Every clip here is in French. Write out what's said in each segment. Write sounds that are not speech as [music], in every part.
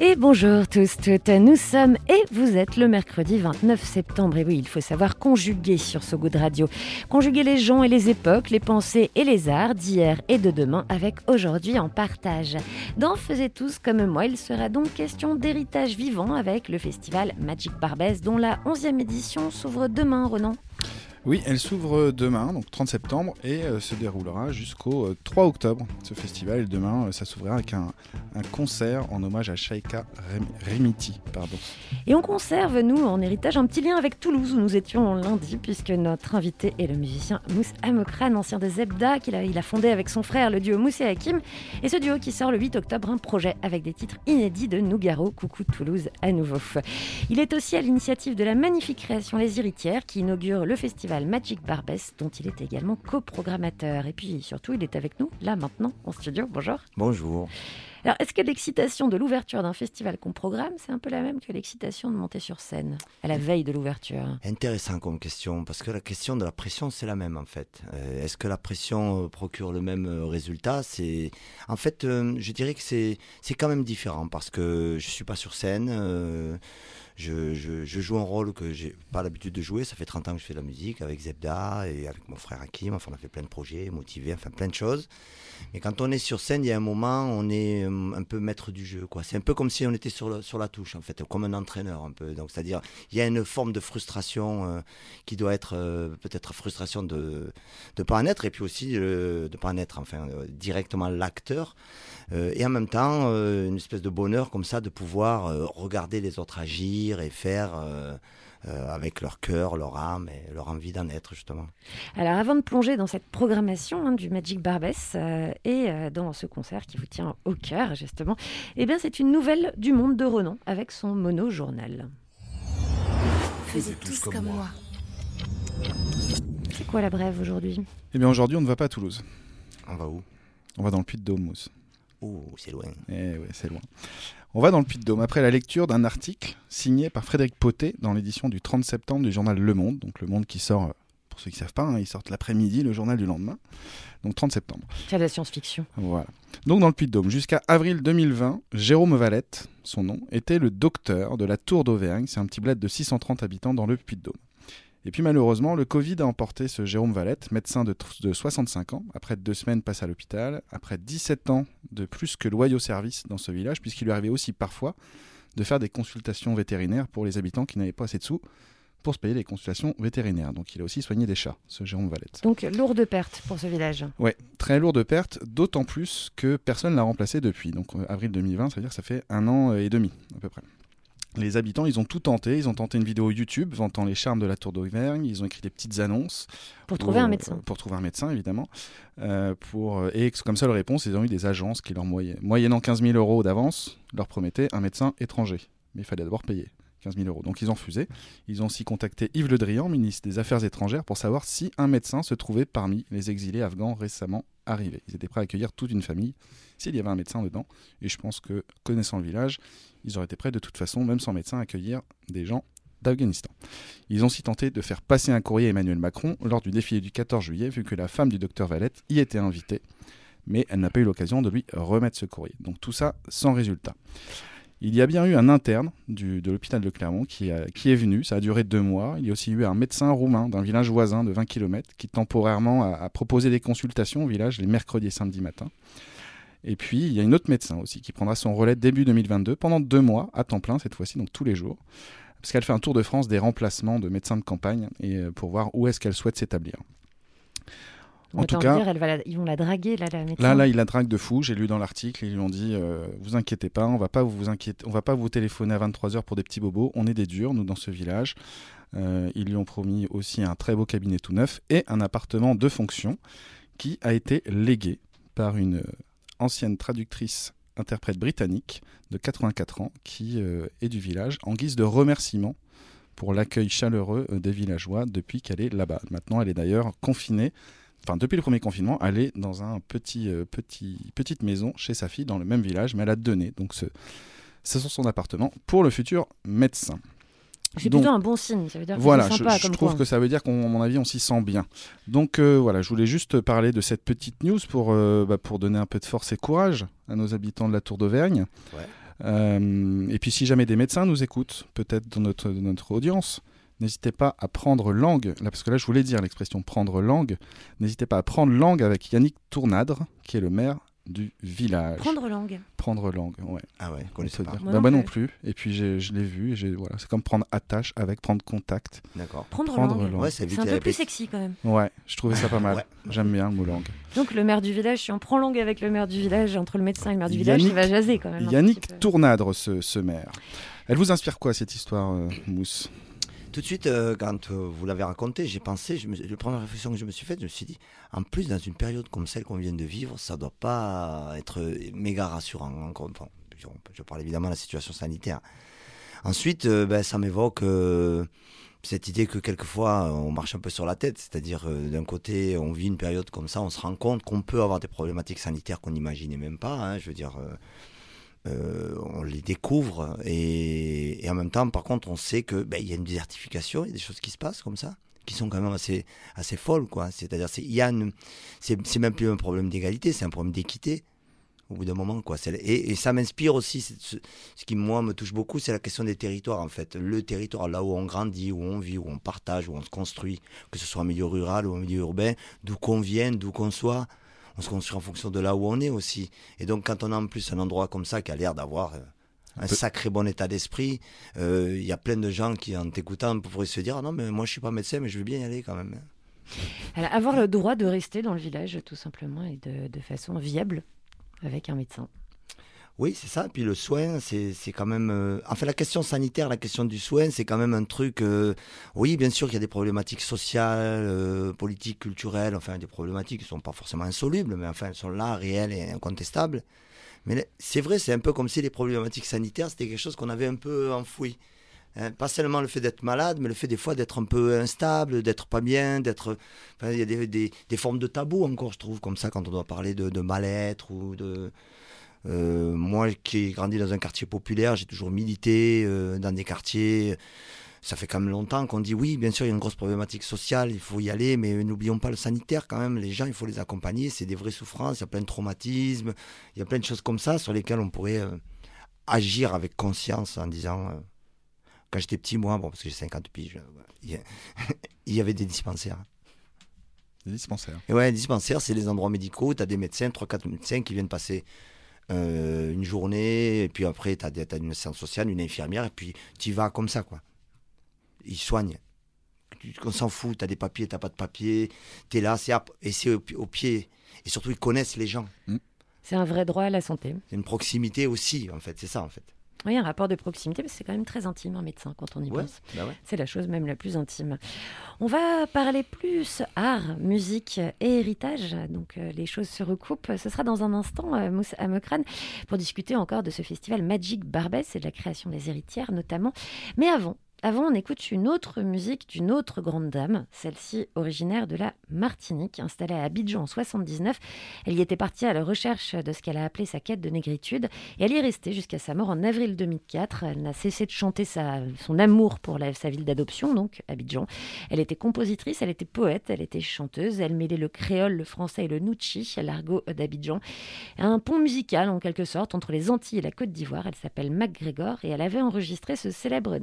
Et bonjour tous, toutes, nous sommes et vous êtes le mercredi 29 septembre. Et oui, il faut savoir conjuguer sur ce goût de radio. Conjuguer les gens et les époques, les pensées et les arts d'hier et de demain avec aujourd'hui en partage. Dans Faisez tous comme moi, il sera donc question d'héritage vivant avec le festival Magic Barbès dont la 11e édition s'ouvre demain, Ronan. Oui, elle s'ouvre demain, donc 30 septembre, et euh, se déroulera jusqu'au euh, 3 octobre, ce festival. Demain, euh, ça s'ouvrira avec un, concert en hommage à Shaika Rem- Remiti. Pardon. Et on conserve, nous, en héritage, un petit lien avec Toulouse où nous étions lundi, puisque notre invité est le musicien Mousse Amokran, ancien de Zebda, qu'il a, il a fondé avec son frère le duo Mousse et Hakim. Et ce duo qui sort le 8 octobre, un projet avec des titres inédits de Nougaro, Coucou Toulouse à nouveau. Il est aussi à l'initiative de la magnifique création Les Héritières qui inaugure le festival Magic Barbès, dont il est également coprogrammateur. Et puis surtout, il est avec nous, là maintenant, en studio. Bonjour. Bonjour. Alors, est-ce que l'excitation de l'ouverture d'un festival qu'on programme, c'est un peu la même que l'excitation de monter sur scène, à la veille de l'ouverture? Intéressant comme question, parce que la question de la pression, c'est la même en fait. Euh, Est-ce que la pression euh, procure le même euh, résultat? C'est En fait, euh, je dirais que c'est quand même différent, parce que je suis pas sur scène. euh, je, je, joue un rôle que j'ai pas l'habitude de jouer. Ça fait 30 ans que je fais de la musique avec Zebda et avec mon frère Hakim. Enfin, on a fait plein de projets, motivés, enfin plein de choses. Mais quand on est sur scène, il y a un moment, on est euh, un peu maître du jeu. quoi. C'est un peu comme si on était sur, le- sur la touche, en fait, comme un entraîneur un peu. Donc, c'est-à-dire, il y a une forme de frustration euh, qui doit être euh, peut-être frustration de ne pas en être, et puis aussi de pas en être, enfin, directement l'acteur. Et en même temps, une espèce de bonheur comme ça de pouvoir regarder les autres agir et faire euh, euh, avec leur cœur, leur âme et leur envie d'en être, justement. Alors, avant de plonger dans cette programmation hein, du Magic Barbès euh, et euh, dans ce concert qui vous tient au cœur, justement, eh bien, c'est une nouvelle du monde de Renan avec son mono-journal. Faisiez tous comme moi. C'est quoi la brève aujourd'hui? Eh bien, aujourd'hui, on ne va pas à Toulouse. On va où? On va dans le Puy-de-Dôme, Mousse. Oh, c'est loin. Eh ouais, c'est loin. On va dans le Puy-de-Dôme après la lecture d'un article signé par Frédéric Potet dans l'édition du 30 septembre du journal Le Monde. Donc Le Monde qui sort, euh, pour ceux qui ne savent pas, hein, il sort l'après-midi, le journal du lendemain. Donc 30 septembre. C'est de la science-fiction. Voilà. Donc dans le Puy-de-Dôme, jusqu'à avril 2020, Jérôme Valette, son nom, était le docteur de la Tour d'Auvergne. C'est un petit bled de 630 habitants dans le Puy-de-Dôme. Et puis malheureusement, le Covid a emporté ce Jérôme Valette, médecin de, de 65 ans, après deux semaines passées à l'hôpital, après 17 ans de plus que loyaux service dans ce village, puisqu'il lui arrivait aussi parfois de faire des consultations vétérinaires pour les habitants qui n'avaient pas assez de sous pour se payer les consultations vétérinaires. Donc il a aussi soigné des chats, ce Jérôme Valette. Donc, lourde perte pour ce village. Ouais, très lourde perte, d'autant plus que personne l'a remplacé depuis. Donc euh, avril 2020, ça veut dire que ça fait un an et demi à peu près. Les habitants, ils ont tout tenté. Ils ont tenté une vidéo YouTube vantant les charmes de la Tour d'Auvergne. Ils ont écrit des petites annonces. Pour trouver un médecin. Pour trouver un médecin, évidemment. Euh, pour, euh, et comme seule réponse, ils ont eu des agences qui leur moyennant 15 000 euros d'avance, leur promettaient un médecin étranger. Mais il fallait d'abord payer 15 000 euros. Donc ils ont refusé. Ils ont aussi contacté Yves Le Drian, ministre des Affaires étrangères, pour savoir si un médecin se trouvait parmi les exilés afghans récemment arrivés. Ils étaient prêts à accueillir toute une famille s'il y avait un médecin dedans. Et je pense que, connaissant le village, ils auraient été prêts de toute façon, même sans médecin, à accueillir des gens d'Afghanistan. Ils ont aussi tenté de faire passer un courrier à Emmanuel Macron lors du défilé du 14 juillet, vu que la femme du docteur Valette y était invitée, mais elle n'a pas eu l'occasion de lui remettre ce courrier. Donc tout ça sans résultat. Il y a bien eu un interne de l'hôpital de Clermont qui est venu, ça a duré deux mois. Il y a aussi eu un médecin roumain d'un village voisin de 20 km qui temporairement a, a proposé des consultations au village les mercredis et samedis matins. Et puis il y a une autre médecin aussi qui prendra son relais début 2022 pendant deux mois à temps plein cette fois-ci, donc tous les jours, parce qu'elle fait un tour de France des remplacements de médecins de campagne et euh, pour voir où est-ce qu'elle souhaite s'établir. En tout cas, dire, elle va la- ils vont la draguer, là, la médecin. Là, là, il la drague de fou. J'ai lu dans l'article, ils lui ont dit euh, Vous inquiétez pas, on va pas vous inquiéter, on va pas vous téléphoner à 23h pour des petits bobos. On est des durs, nous, dans ce village. Euh, ils lui ont promis aussi un très beau cabinet tout neuf et un appartement de fonction qui a été légué par une euh, ancienne traductrice interprète britannique de 84 ans qui euh, est du village en guise de remerciement pour l'accueil chaleureux euh, des villageois depuis qu'elle est là-bas. Maintenant, elle est d'ailleurs confinée. Enfin, depuis le premier confinement, elle est dans un petit, euh, petit, petite maison chez sa fille dans le même village, mais elle a donné donc ce, c'est son appartement pour le futur médecin. C'est plutôt un bon signe. Ça veut dire que Voilà, je, sympa je comme trouve que ça veut dire qu'à mon avis, on s'y sent bien. Donc euh, voilà, je voulais juste parler de cette petite news pour, euh, bah, pour donner un peu de force et courage à nos habitants de la Tour d'Auvergne. Ouais. Euh, et puis si jamais des médecins nous écoutent, peut-être dans notre, dans notre audience, n'hésitez pas à prendre langue, là, parce que là je voulais dire l'expression prendre langue, n'hésitez pas à prendre langue avec Yannick Tournadre, qui est le maire du village. Prendre langue. Prendre langue, ouais. Ah ouais, on peut pas. dire. Moi Bah, non plus. Et puis je l'ai vu, et j'ai- voilà, c'est comme prendre attache avec prendre contact. D'accord. Prendre, Prendre langue. Ouais, C'est un peu plus sexy quand même. Ouais, je trouvais ça pas [laughs] mal. Ouais. J'aime bien le mot langue. Donc le maire du village, si on prend langue avec le maire du village, entre le médecin et le maire du village, Yannick- il va jaser quand même. Yannick. Tournadre, ce, ce maire. Elle vous inspire quoi cette histoire, euh, Mousse? Tout de suite, euh, quand euh, vous l'avez raconté, j'ai pensé, je me, la première réflexion que je me suis faite, je me suis dit, en plus, dans une période comme celle qu'on vient de vivre, ça doit pas être méga rassurant. Fois, je, parle évidemment de la situation sanitaire. Ensuite, euh, ben, ça m'évoque euh, cette idée que quelquefois, on marche un peu sur la tête. C'est-à-dire, euh, d'un côté, on vit une période comme ça, on se rend compte qu'on peut avoir des problématiques sanitaires qu'on n'imaginait même pas. hein. je veux dire, euh, euh, on les découvre et, en même temps, par contre, on sait que ben, y a une désertification, il y a des choses qui se passent comme ça, qui sont quand même assez assez folles, quoi. C'est-à-dire, c'est même plus un problème d'égalité, c'est un problème d'équité. Au bout d'un moment, quoi. Et, et ça m'inspire aussi. Ce, ce qui moi me touche beaucoup, c'est la question des territoires, en fait. Le territoire, là où on grandit, où on vit, où on partage, où on se construit, que ce soit en milieu rural ou en milieu urbain, d'où qu'on vienne, d'où qu'on soit on se construit en fonction de là où on est aussi. Et donc, quand on a en plus un endroit comme ça qui a l'air d'avoir euh, un sacré bon état d'esprit, euh, il y a plein de gens qui, en t'écoutant, pourraient se dire ah non, mais moi je suis pas médecin, mais je veux bien y aller quand même. Alors, avoir le droit de rester dans le village, tout simplement, et de, de façon viable avec un médecin. Oui, c'est ça. Puis le soin, c'est quand même. euh, Enfin, la question sanitaire, la question du soin, c'est quand même un truc. euh, Oui, bien sûr qu'il y a des problématiques sociales, euh, politiques, culturelles, enfin, des problématiques qui ne sont pas forcément insolubles, mais enfin, elles sont là, réelles et incontestables. Mais c'est vrai, c'est un peu comme si les problématiques sanitaires, c'était quelque chose qu'on avait un peu enfoui. Hein, pas seulement le fait d'être malade, mais le fait des fois d'être un peu instable, d'être pas bien, d'être. Enfin, il y a des, des- formes de tabou encore, je trouve, comme ça, quand on doit parler de mal-être ou de. Euh, moi qui ai grandi dans un quartier populaire, j'ai toujours milité euh, dans des quartiers. Ça fait quand même longtemps qu'on dit oui, bien sûr, il y a une grosse problématique sociale, il faut y aller, mais n'oublions pas le sanitaire quand même. Les gens, il faut les accompagner. C'est des vraies souffrances, il y a plein de traumatismes, il y a plein de choses comme ça sur lesquelles on pourrait euh, agir avec conscience en disant. quand j'étais petit, moi, bon, parce que j'ai 50 piges, [laughs] il y avait des dispensaires. Des dispensaires. Et ouais, les dispensaires, c'est les endroits médicaux. Tu as des médecins, 3-4 médecins qui viennent passer euh, une journée. Et puis après, tu as, une assistante sociale, une infirmière. Et puis tu y vas comme ça, quoi. Ils soignent. Tu- On s'en fout. Tu as des papiers, tu pas de papiers. Tu es là, c'est et c'est au, pi- au pied. Et surtout, ils connaissent les gens. C'est un vrai droit à la santé. C'est une proximité aussi, en fait. C'est ça, en fait. Oui, un rapport de proximité, parce que c'est quand même très intime, un médecin, quand on y Ouais, pense. bah ouais. C'est la chose même la plus intime. On va parler plus art, musique et héritage. Donc euh, les choses se recoupent. Ce sera dans un instant, euh, Mousse Amokran, pour discuter encore de ce festival Magic Barbès et de la création des héritières notamment. Mais avant, avant, on écoute une autre musique d'une autre grande dame, celle-ci originaire de la Martinique, installée à Abidjan en 79. Elle y était partie à la recherche de ce qu'elle a appelé sa quête de négritude et elle y est restée jusqu'à sa mort en avril 2004. Elle n'a cessé de chanter son amour pour sa ville d'adoption, donc Abidjan. Elle était compositrice, elle était poète, elle était chanteuse, elle mêlait le créole, le français et le nouchi, l'argot d'Abidjan. Un pont musical en quelque sorte entre les Antilles et la Côte d'Ivoire. Elle s'appelle MacGregor et elle avait enregistré ce célèbre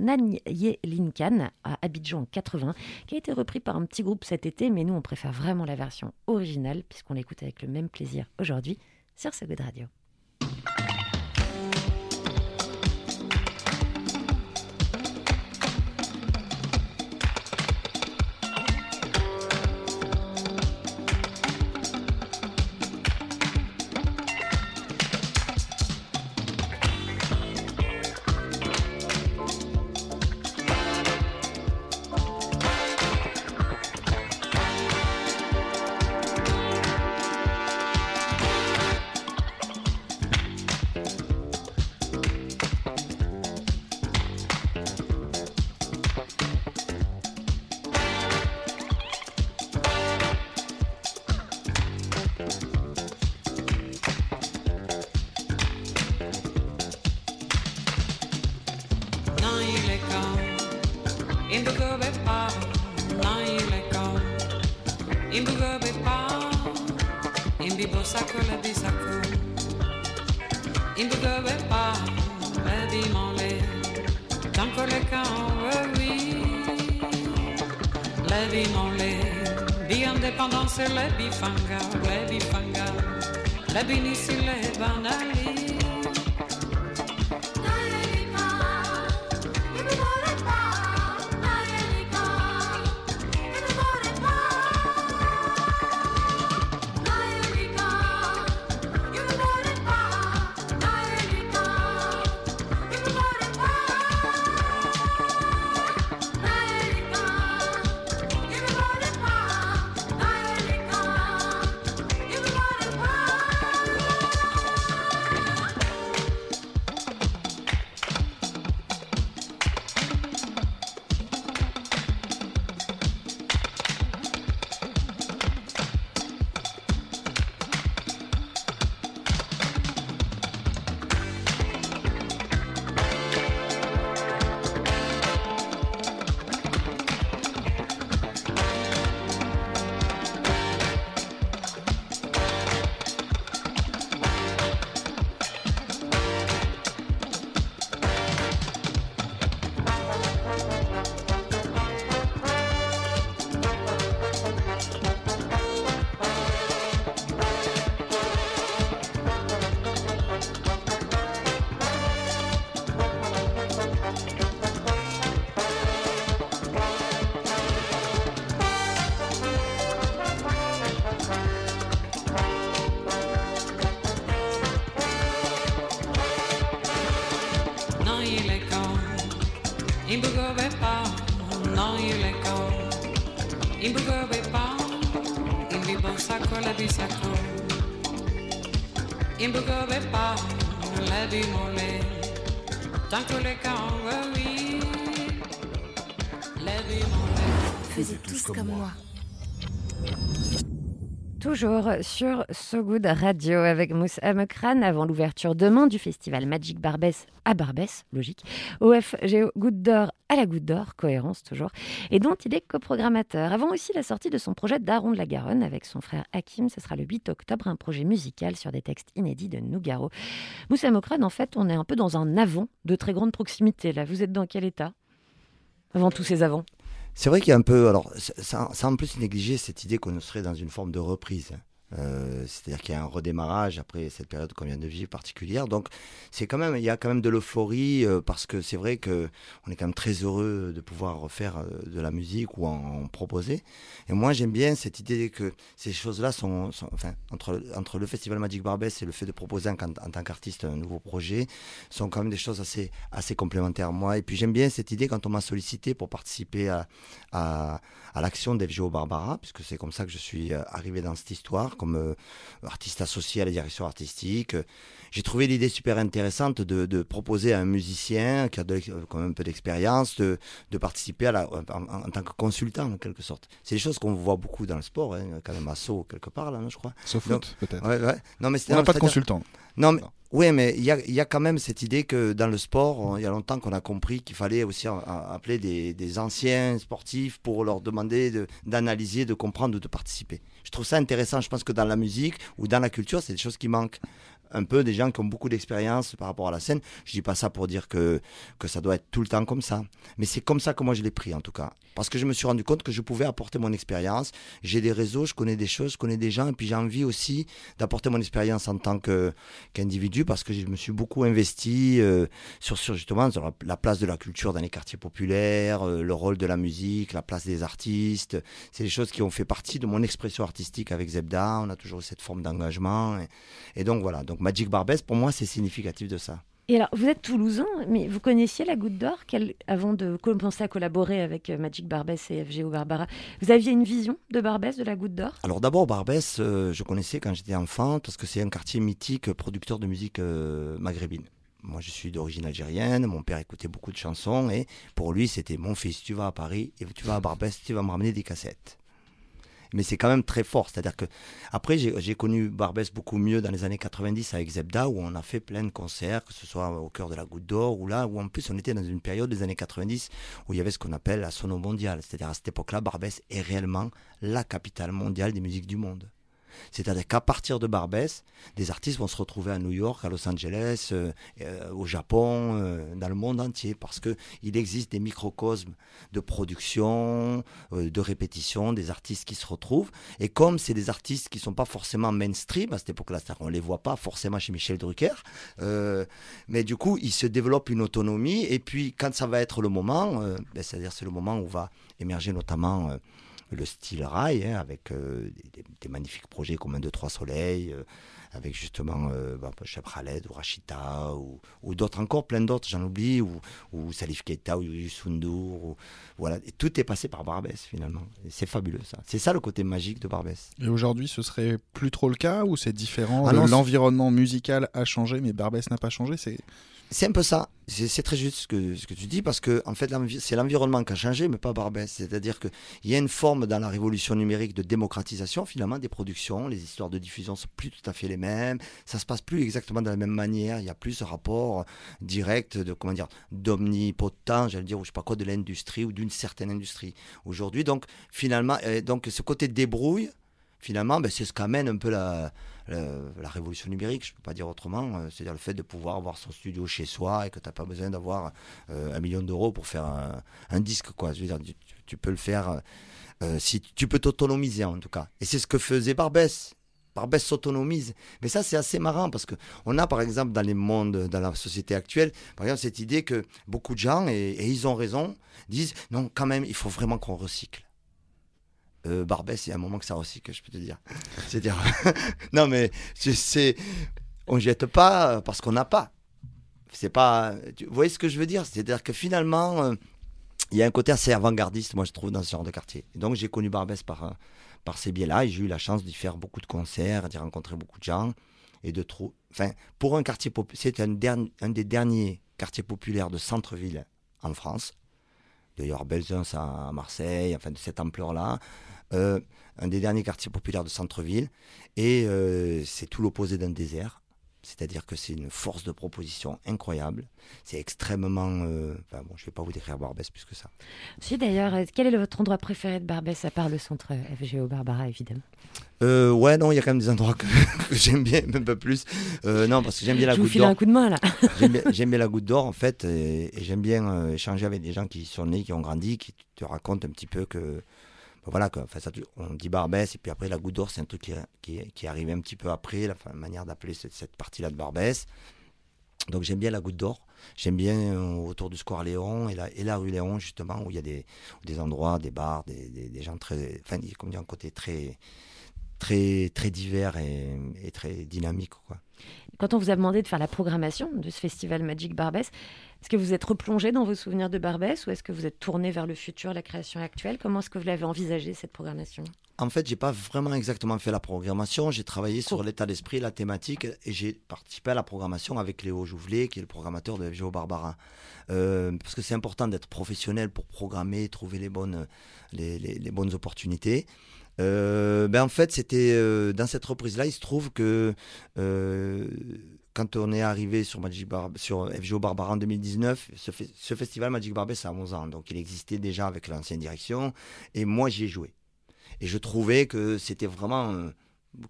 Linkan à Abidjan en 80 qui a été repris par un petit groupe cet été, mais nous on préfère vraiment la version originale puisqu'on l'écoute avec le même plaisir aujourd'hui sur ce Good Radio. Toujours sur So Good Radio avec Mousse Amekran avant l'ouverture demain du festival Magic Barbès à Barbès, logique, OFGO Goutte d'Or à la Goutte d'Or, cohérence toujours, et dont il est coprogrammateur. Avant aussi la sortie de son projet Daron de la Garonne avec son frère Hakim, ce sera le 8 octobre, un projet musical sur des textes inédits de Nougaro. Mousse Amekran, en fait, on est un peu dans un avant de très grande proximité. Là, vous êtes dans quel état Avant tous ces avants C'est vrai qu'il y a un peu, alors, ça, ça en plus négliger cette idée qu'on serait dans une forme de reprise. Euh, C'est-à-dire qu'il y a un redémarrage après cette période qu'on vient de vivre particulière. Donc, c'est quand même, il y a quand même de l'euphorie euh, parce que c'est vrai que on est quand même très heureux de pouvoir refaire euh, de la musique ou en, proposer. Et moi, j'aime bien cette idée que ces choses-là sont, enfin, entre entre le festival Magic Barbès et le fait de proposer en, tant qu'artiste un nouveau projet, sont quand même des choses assez assez complémentaires. Moi, et puis j'aime bien cette idée quand on m'a sollicité pour participer à, à l'action d'FGO Barbara, puisque c'est comme ça que je suis euh, arrivé dans cette histoire, comme euh, artiste associé à la direction artistique. J'ai trouvé l'idée super intéressante de, de proposer à un musicien qui a de euh, quand même un peu d'expérience de, de participer à la, en, tant que consultant, en quelque sorte. C'est des choses qu'on voit beaucoup dans le sport, hein, quand même à Sceaux, quelque part, là, non, je crois. Sauf foot, peut-être. Ouais, ouais. Non, mais On n'a pas de consultant. non, mais, Non. Oui, mais il y a, quand même cette idée que dans le sport, il y a longtemps qu'on a compris qu'il fallait aussi appeler des, anciens sportifs pour leur demander de- d'analyser, de, comprendre ou de participer. Je trouve ça intéressant. Je pense que dans la musique ou dans la culture, c'est des choses qui manquent. Un peu des gens qui ont beaucoup d'expérience par rapport à la scène. Je dis pas ça pour dire que, que ça doit être tout le temps comme ça. Mais c'est comme ça que moi je l'ai pris en tout cas. Parce que je me suis rendu compte que je pouvais apporter mon expérience. J'ai des réseaux, je connais des choses, je connais des gens. Et puis j'ai envie aussi d'apporter mon expérience en tant qu'individu parce que je me suis beaucoup investi euh, sur, sur justement sur la, la place de la culture dans les quartiers populaires, euh, le rôle de la musique, la place des artistes. C'est des choses qui ont fait partie de mon expression artistique avec Zebda. On a toujours eu cette forme d'engagement. Et, donc voilà, Magic Barbès, pour moi, c'est significatif de ça. Et alors, vous êtes toulousain, mais vous connaissiez la Goutte d'Or avant de commencer à collaborer avec euh, Magic Barbès et FGO Barbara. Vous aviez une vision de Barbès, de la Goutte d'Or? Alors d'abord, Barbès, euh, je connaissais quand j'étais enfant parce que c'est un quartier mythique producteur de musique euh, maghrébine. Moi, je suis d'origine algérienne, mon père écoutait beaucoup de chansons et pour lui, c'était mon fils, tu vas à Paris et tu vas à Barbès, tu vas me ramener des cassettes. Mais c'est quand même très fort. C'est-à-dire que après, j'ai connu Barbès beaucoup mieux dans les années 90 avec Zebda, où on a fait plein de concerts, que ce soit au cœur de la Goutte d'Or, ou là, où en plus on était dans une période des années 90 où il y avait ce qu'on appelle la sono mondiale. C'est-à-dire à cette époque-là, Barbès est réellement la capitale mondiale des musiques du monde. C'est-à-dire qu'à partir de Barbès, des artistes vont se retrouver à New York, à Los Angeles, euh, euh, au Japon, euh, dans le monde entier, parce que il existe des microcosmes de production, de répétition, des artistes qui se retrouvent. Et comme c'est des artistes qui sont pas forcément mainstream à cette époque-là, c'est-à-dire qu'on les voit pas forcément chez Michel Drucker, mais du coup, ils se développent une autonomie. Et puis, quand ça va être le moment, ben, c'est-à-dire c'est le moment où va émerger notamment le style rail, hein, avec euh, des, magnifiques projets comme un 2-3 soleils, euh, avec justement euh, bah, Khaled ou Rachita, ou, ou d'autres encore, plein d'autres, j'en oublie, ou, ou Salif Keita, ou ou, voilà. Et tout est passé par Barbès finalement. C'est fabuleux ça. C'est ça le côté magique de Barbès. Et aujourd'hui, ce serait plus trop le cas ou c'est différent? Ah L'environnement musical a changé, mais Barbès n'a pas changé. C'est C'est un peu ça. C'est très juste ce que, tu dis parce que en fait c'est l'environnement qui a changé, mais pas Barbès. C'est-à-dire qu'il y a une forme dans la révolution numérique de démocratisation finalement des productions. Les histoires de diffusion sont plus tout à fait les mêmes. Ça se passe plus exactement de la même manière. Il y a plus ce rapport direct de comment dire d'omnipotent, j'allais dire ou je sais pas quoi de l'industrie ou d'une certaine industrie. Aujourd'hui donc finalement donc ce côté débrouille finalement ben, c'est ce qu'amène un peu la la, la révolution numérique, je ne peux pas dire autrement, euh, c'est-à-dire le fait de pouvoir avoir son studio chez soi et que tu n'as pas besoin d'avoir euh, un million d'euros pour faire un, disque. Quoi. Tu, peux le faire, euh, euh, si tu peux t'autonomiser en tout cas. Et c'est ce que faisait Barbès. Barbès s'autonomise. Mais ça, c'est assez marrant parce que on a, par exemple, dans les mondes, dans la société actuelle, par exemple, cette idée que beaucoup de gens, et ils ont raison, disent non, quand même, il faut vraiment qu'on recycle. Euh, Barbès, il y a un moment que ça recycle, je peux te dire. [laughs] C'est-à-dire, [laughs] non, mais c'est- on jette pas parce qu'on n'a pas. C'est pas, vous voyez ce que je veux dire? C'est-à-dire que finalement, euh, il y a un côté assez avant-gardiste, moi je trouve, dans ce genre de quartier. Donc j'ai connu Barbès par, euh, par ces biais-là, et j'ai eu la chance d'y faire beaucoup de concerts, d'y rencontrer beaucoup de gens, et de trop. Enfin, pour un quartier c'est un, des derniers quartiers populaires de centre-ville en France. D'ailleurs, Belzun, à Marseille, enfin de cette ampleur-là. Euh, un des derniers quartiers populaires de centre-ville. Et euh, c'est tout l'opposé d'un désert. C'est-à-dire que c'est une force de proposition incroyable. C'est extrêmement. euh, Enfin bon, je ne vais pas vous décrire Barbès plus que ça. Si d'ailleurs, quel est votre endroit préféré de Barbès à part le centre FGO Barbara évidemment Euh, ouais, non, il y a quand même des endroits que, [laughs] que j'aime bien, un peu plus. Euh, non, parce que j'aime bien la Je vous goutte file d'or. un coup de main là. [laughs] J'aime bien, la goutte d'or en fait, et, et j'aime bien échanger avec des gens qui sont nés, qui ont grandi, qui te racontent un petit peu que, voilà, enfin, ça, on dit Barbès, et puis après la goutte d'or, c'est un truc qui, qui, qui est arrivé un petit peu après, la manière d'appeler cette, cette partie-là de Barbès. Donc j'aime bien la goutte d'or, j'aime bien euh, autour du square Léon et la, et la rue Léon justement, où il y a des, des endroits, des bars, des, des, gens très, enfin, comment dire, un côté très, très, très divers et, et très dynamique, quoi. Quand on vous a demandé de faire la programmation de ce festival Magic Barbès, est-ce que vous êtes replongé dans vos souvenirs de Barbès ou est-ce que vous êtes tourné vers le futur, la création actuelle? Comment est-ce que vous l'avez envisagé cette programmation? En fait, j'ai pas vraiment exactement fait la programmation. J'ai travaillé sur l'état d'esprit, la thématique, et j'ai participé à la programmation avec Léo Jouvelet, qui est le programmateur de FGO Barbara. Euh, parce que c'est important d'être professionnel pour programmer, trouver les bonnes, les, les- les bonnes opportunités. Euh, ben en fait, c'était euh, dans cette reprise-là, il se trouve que euh, quand on est arrivé sur Magic Bar sur FGO Barbara en 2019, ce, fe- ce festival Magic Barbès ça a 11 ans, donc il existait déjà avec l'ancienne direction, et moi j'y ai joué. Et je trouvais que c'était vraiment. euh,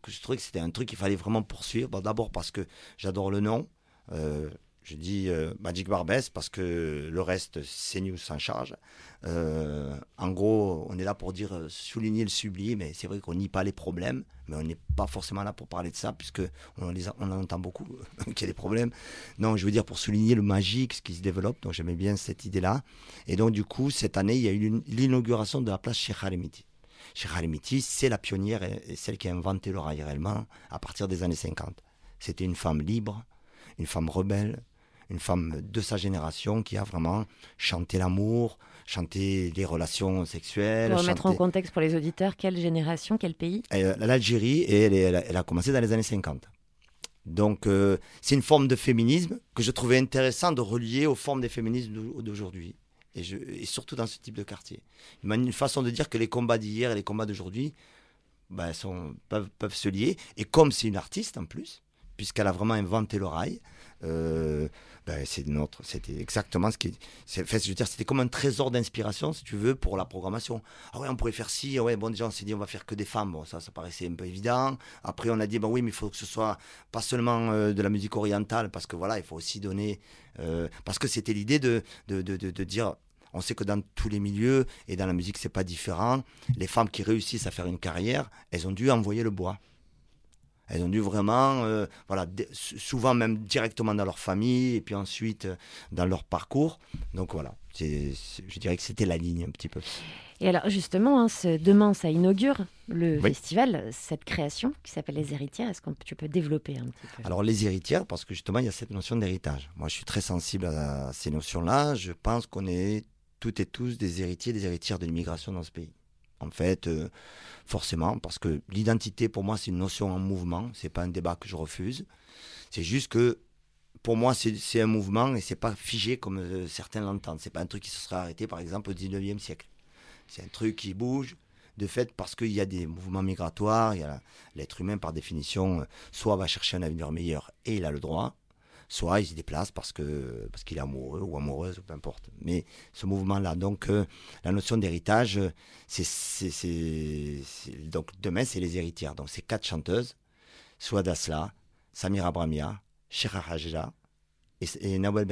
je trouvais que c'était un truc qu'il fallait vraiment poursuivre. D'abord parce que j'adore le nom. Euh, je dis euh, Magic Barbès parce que le reste, c'est News s'en charge. Euh, en gros, on est là pour dire euh, souligner le sublime, et c'est vrai qu'on nie pas les problèmes, mais on n'est pas forcément là pour parler de ça, puisque on, en entend beaucoup [laughs] qu'il y a des problèmes. Non, je veux dire pour souligner le magique, ce qui se développe. Donc j'aimais bien cette idée-là. Et donc du coup, cette année, il y a eu l'in- l'inauguration de la place Cheikh Halemiti. Cheikh Halemiti, c'est la pionnière et celle qui a inventé le rail réellement à partir des années 50. C'était une femme libre, une femme rebelle, une femme de sa génération qui a vraiment chanté l'amour, chanté les relations sexuelles. Pour remettre en contexte pour les auditeurs, quelle génération, quel pays? Euh, l'Algérie et elle, a- elle a commencé dans les années 50. Donc euh, c'est une forme de féminisme que je trouvais intéressant de relier aux formes des féminismes d'au- d'aujourd'hui. Et, je- et surtout dans ce type de quartier. Une, façon de dire que les combats d'hier et les combats d'aujourd'hui ben, sont, peuvent, peuvent se lier. Et comme c'est une artiste en plus, puisqu'elle a vraiment inventé le rail, euh, ben, c'est notre, c'était exactement ce qui, c'est, enfin, je veux dire, c'était comme un trésor d'inspiration, si tu veux, pour la programmation. Ah ouais, on pourrait faire ci, ah ouais, bon, déjà, on s'est dit, on va faire que des femmes, bon, ça, ça paraissait un peu évident. Après, on a dit, ben oui, mais il faut que ce soit pas seulement euh, de la musique orientale, parce que voilà, il faut aussi donner, euh, parce que c'était l'idée de, de, de, de, de dire, on sait que dans tous les milieux et dans la musique, c'est pas différent. Les femmes qui réussissent à faire une carrière, elles ont dû envoyer le bois. Elles ont dû vraiment, euh, voilà, souvent même directement dans leur famille et puis ensuite euh, dans leur parcours. Donc voilà, je dirais que c'était la ligne un petit peu. Et alors justement, hein, ce- demain, ça inaugure le Oui. festival, cette création qui s'appelle Les Héritières. Est-ce que tu peux développer un petit peu? Alors les héritières, parce que justement il y a cette notion d'héritage. Moi je suis très sensible à ces notions-là. Je pense qu'on est toutes et tous des héritiers, des héritières de l'immigration dans ce pays. En fait, euh, forcément, parce que l'identité pour moi c'est une notion en mouvement. C'est pas un débat que je refuse. C'est juste que pour moi c'est un mouvement et c'est pas figé comme euh, certains l'entendent. C'est pas un truc qui se serait arrêté par exemple au 19e siècle. C'est un truc qui bouge de fait parce qu'il y a des mouvements migratoires. L'être humain par définition euh, soit va chercher un avenir meilleur et il a le droit, soit il se déplace parce que qu'il est amoureux ou amoureuse ou peu importe. Mais ce mouvement-là, donc euh, la notion d'héritage, c'est donc demain c'est les héritières. Donc c'est quatre chanteuses, Asla, Samira Bramia, Shira Hajja et, et Nawel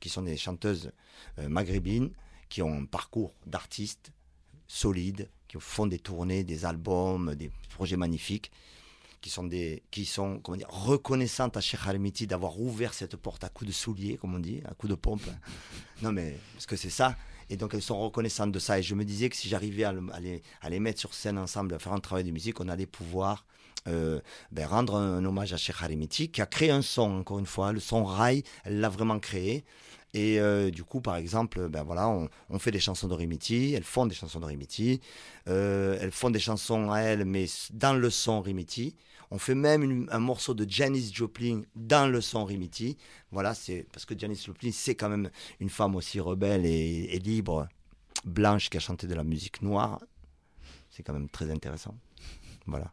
qui sont des chanteuses euh, maghrébines qui ont un parcours d'artistes solides, qui font des tournées, des albums, des projets magnifiques qui sont, des, qui sont comment dire, reconnaissantes à Cheikh d'avoir ouvert cette porte à coups de soulier, comme on dit, à coups de pompe. [laughs] non, mais parce que c'est ça. Et donc elles sont reconnaissantes de ça. Et je me disais que si j'arrivais à, le- à les, à les mettre sur scène ensemble, à faire un travail de musique, on allait pouvoir euh, ben, rendre un, un hommage à Cheikh qui a créé un son, encore une fois, le son Rai, elle l'a vraiment créé. Et euh, du coup, par exemple, ben voilà, on, fait des chansons de Rimiti, elles font des chansons de Rimiti, euh, elles font des chansons à elles, mais dans le son Rimiti. On fait même un morceau de Janis Joplin dans le son Rimiti. Voilà, c'est parce que Janis Joplin, c'est quand même une femme aussi rebelle et, et libre, blanche, qui a chanté de la musique noire. C'est quand même très intéressant. Voilà.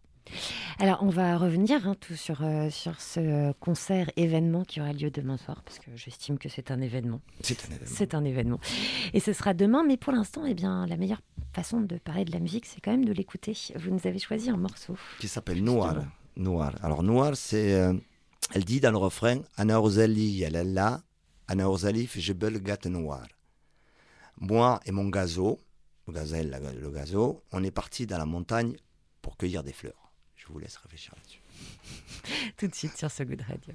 Alors, on va revenir hein, tout sur, euh, sur ce concert événement qui aura lieu demain soir, parce que j'estime que c'est un événement. C'est un événement. C'est un événement. Et ce sera demain, mais pour l'instant, eh bien, la meilleure façon de parler de la musique, c'est quand même de l'écouter. Vous nous avez choisi un morceau. qui s'appelle Noir. Noir. Alors Noir, c'est, euh, elle dit dans le refrain, Ana Orzali yalala, Ana Orzali fijebel gat noir. Moi et mon gazo, le gazelle, le gazo, on est parti dans la montagne pour cueillir des fleurs. Je vous laisse réfléchir là-dessus. Tout de suite sur ce Good Radio.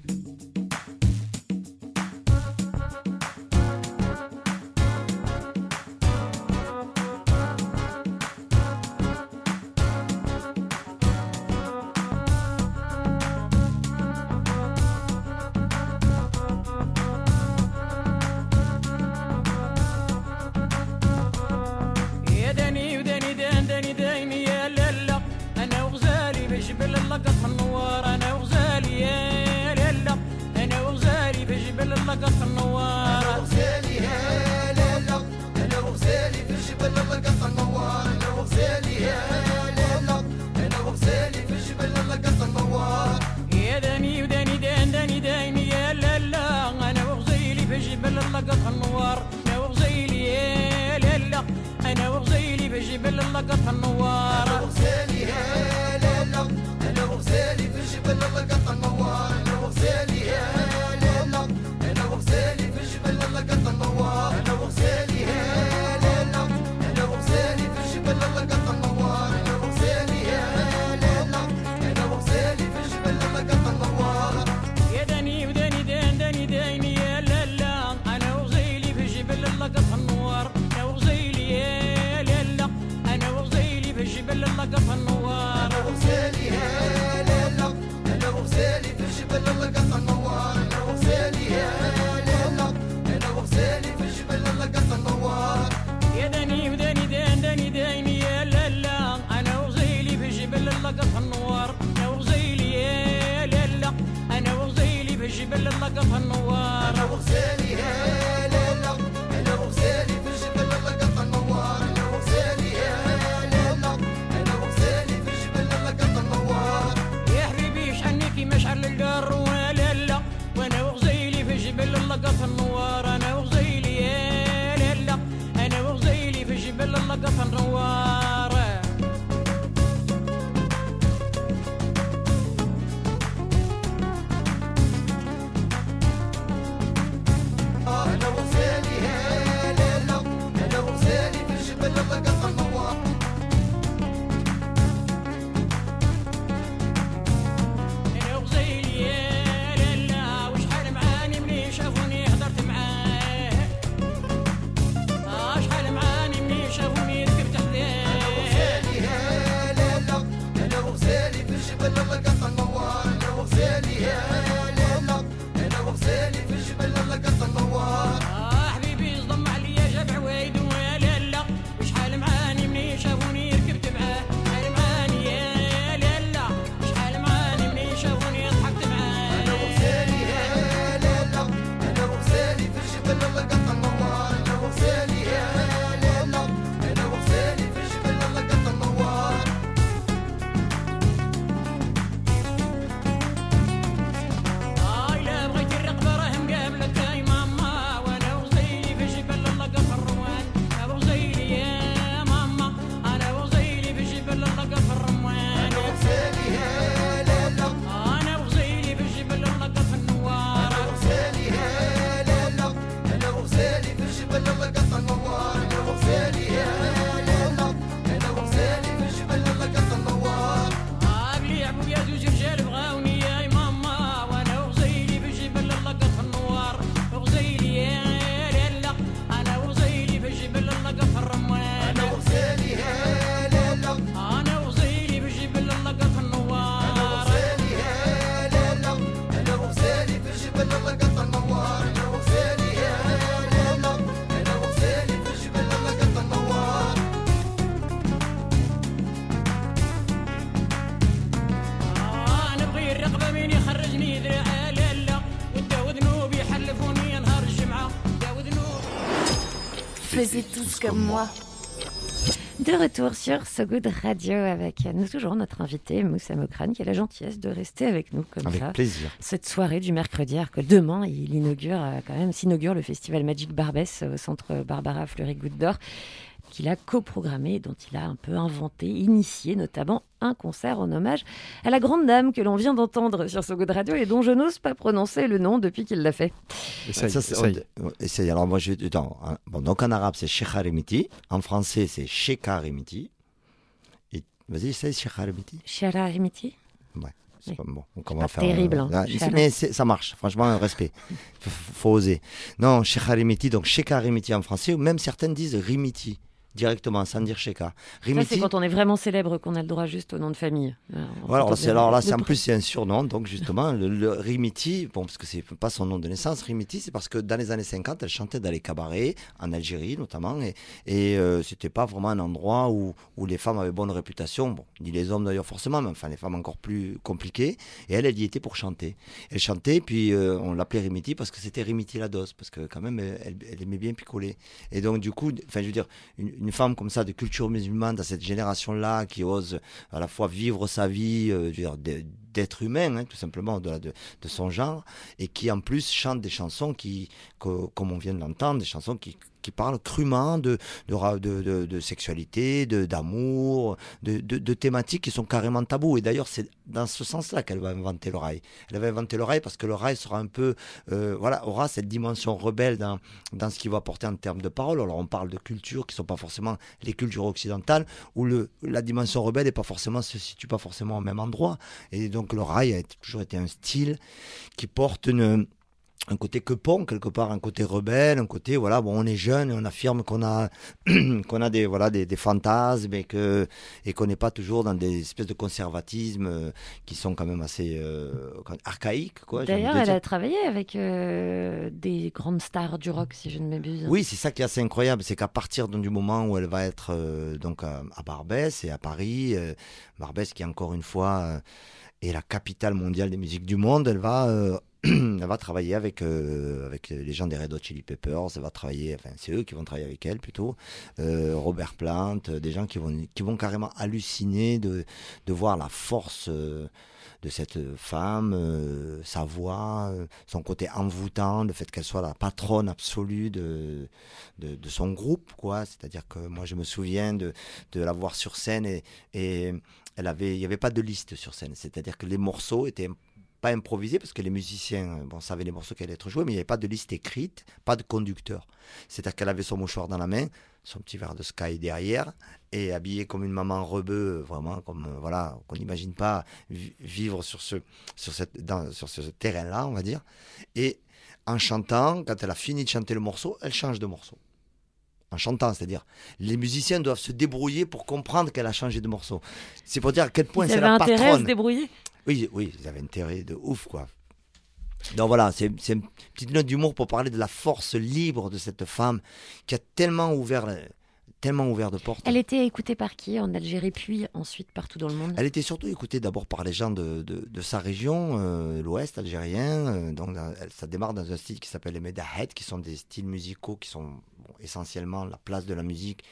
وغزالي بجبل اللقط من النوار Faisez tous comme moi. De retour sur So Good Radio avec nous toujours notre invité Moussa Mokrane qui a la gentillesse de rester avec nous comme Avec ça. plaisir. Cette soirée du mercredi, alors que demain il inaugure euh, quand même s'inaugure le festival Magic Barbès au centre Barbara Fleury Goutte d'Or qu'il a coprogrammé, dont il a un peu inventé, initié notamment un concert en hommage à la grande dame que l'on vient d'entendre sur So Good Radio et dont je n'ose pas prononcer le nom depuis qu'il l'a fait. Essaye, Ça, c'est- essaye. on- essaye. Alors moi, je, attends, hein. bon, donc en arabe, c'est Shekharimiti. En français, c'est Shekarimiti. Et vas-y, essaye Shekharimiti. Shara Hemiti C'est Oui. pas bon. On pas va faire, terrible, euh, hein, Shekha. mais ça marche. Franchement, un respect. Faut, faut oser. Non, Shekharimiti. Donc Shekarimiti en français, ou même certaines disent Rimiti directement, sans dire Sheka. Ça, Rimiti. c'est quand on est vraiment célèbre qu'on a le droit juste au nom de famille. Alors, c'est- alors là, c'est en plus c'est un surnom, donc justement le, le Rimiti, bon parce que c'est pas son nom de naissance, Rimiti, c'est parce que dans les années 50, elle chantait dans les cabarets en Algérie notamment, et, et euh, c'était pas vraiment un endroit où, où les femmes avaient bonne réputation, bon, ni les hommes d'ailleurs forcément, mais enfin les femmes encore plus compliquées. Et elle, elle y était pour chanter. Elle chantait, puis euh, on l'appelait Rimiti parce que c'était Rimiti la dose, parce que quand même elle, elle aimait bien picoler. Et donc du coup, enfin je veux dire, une, une femme comme ça de culture musulmane dans cette génération-là qui ose à la fois vivre sa vie euh, d'être humain, hein, tout simplement, de, son genre, et qui en plus chante des chansons qui, comme on vient de l'entendre, des chansons qui, qui parlent crûment de, de, de, de- sexualité, d'amour, de, thématiques qui sont carrément tabous. Et d'ailleurs, c'est dans ce sens-là qu'elle va inventer le rail. Elle va inventer le rail parce que le rail sera un peu, euh, voilà, aura cette dimension rebelle dans, dans ce qu'il va apporter en termes de paroles. Alors, on parle de cultures qui ne sont pas forcément les cultures occidentales, où le, la dimension rebelle est pas forcément, se situe pas forcément au même endroit. Et donc, le rail a toujours été un style qui porte une, un côté que pont quelque part, un côté rebelle, un côté voilà bon on est jeune et on affirme qu'on a [clears throat] qu'on a des voilà des, des fantasmes et que et qu'on n'est pas toujours dans des espèces de conservatisme euh, qui sont quand même assez euh, archaïques quoi. D'ailleurs, elle a travaillé avec euh, des grandes stars du rock, si je ne m'abuse. Oui, c'est ça qui est assez incroyable, c'est qu'à partir du moment où elle va être euh, donc à, à Barbès et à Paris, Barbès qui encore une fois est la capitale mondiale des musiques du monde, elle va elle [clears throat] va travailler avec euh, avec les gens des Red Hot Chili Peppers, elle va travailler, enfin c'est eux qui vont travailler avec elle plutôt, euh, Robert Plant, euh, des gens qui vont qui vont carrément halluciner de de voir la force. de cette femme, sa voix, son côté envoûtant, le fait qu'elle soit la patronne absolue de, de, de son groupe, quoi. C'est-à-dire que moi, je me souviens de, de la voir sur scène et, et elle avait, il n'y avait pas de liste sur scène. C'est-à-dire que les morceaux étaient pas improvisés parce que les musiciens bon, savaient les morceaux qui allaient être joués, mais il n'y avait pas de liste écrite, pas de conducteur. C'est-à-dire qu'elle avait son mouchoir dans la main, son petit verre de Sky derrière, et habillée comme une maman rebeu, vraiment comme euh, voilà qu'on n'imagine pas vi- vivre sur ce sur cette dans, sur ce terrain-là, on va dire. Et en chantant, quand elle a fini de chanter le morceau, elle change de morceau. En chantant, c'est-à-dire, les musiciens doivent se débrouiller pour comprendre qu'elle a changé de morceau. C'est pour dire à quel point c'est la intérêt à se patronne. débrouiller. Oui, oui, ils avaient intérêt de ouf, quoi. Donc voilà, c'est une petite note d'humour pour parler de la force libre de cette femme qui a tellement ouvert, tellement ouvert de portes. Elle était écoutée par qui? En Algérie, puis ensuite partout dans le monde? Elle était surtout écoutée d'abord par les gens de, de, de sa région, euh, l'Ouest algérien. euh, donc, ça démarre dans un style qui s'appelle les Medahet, qui sont des styles musicaux qui sont bon, essentiellement la place de la musique.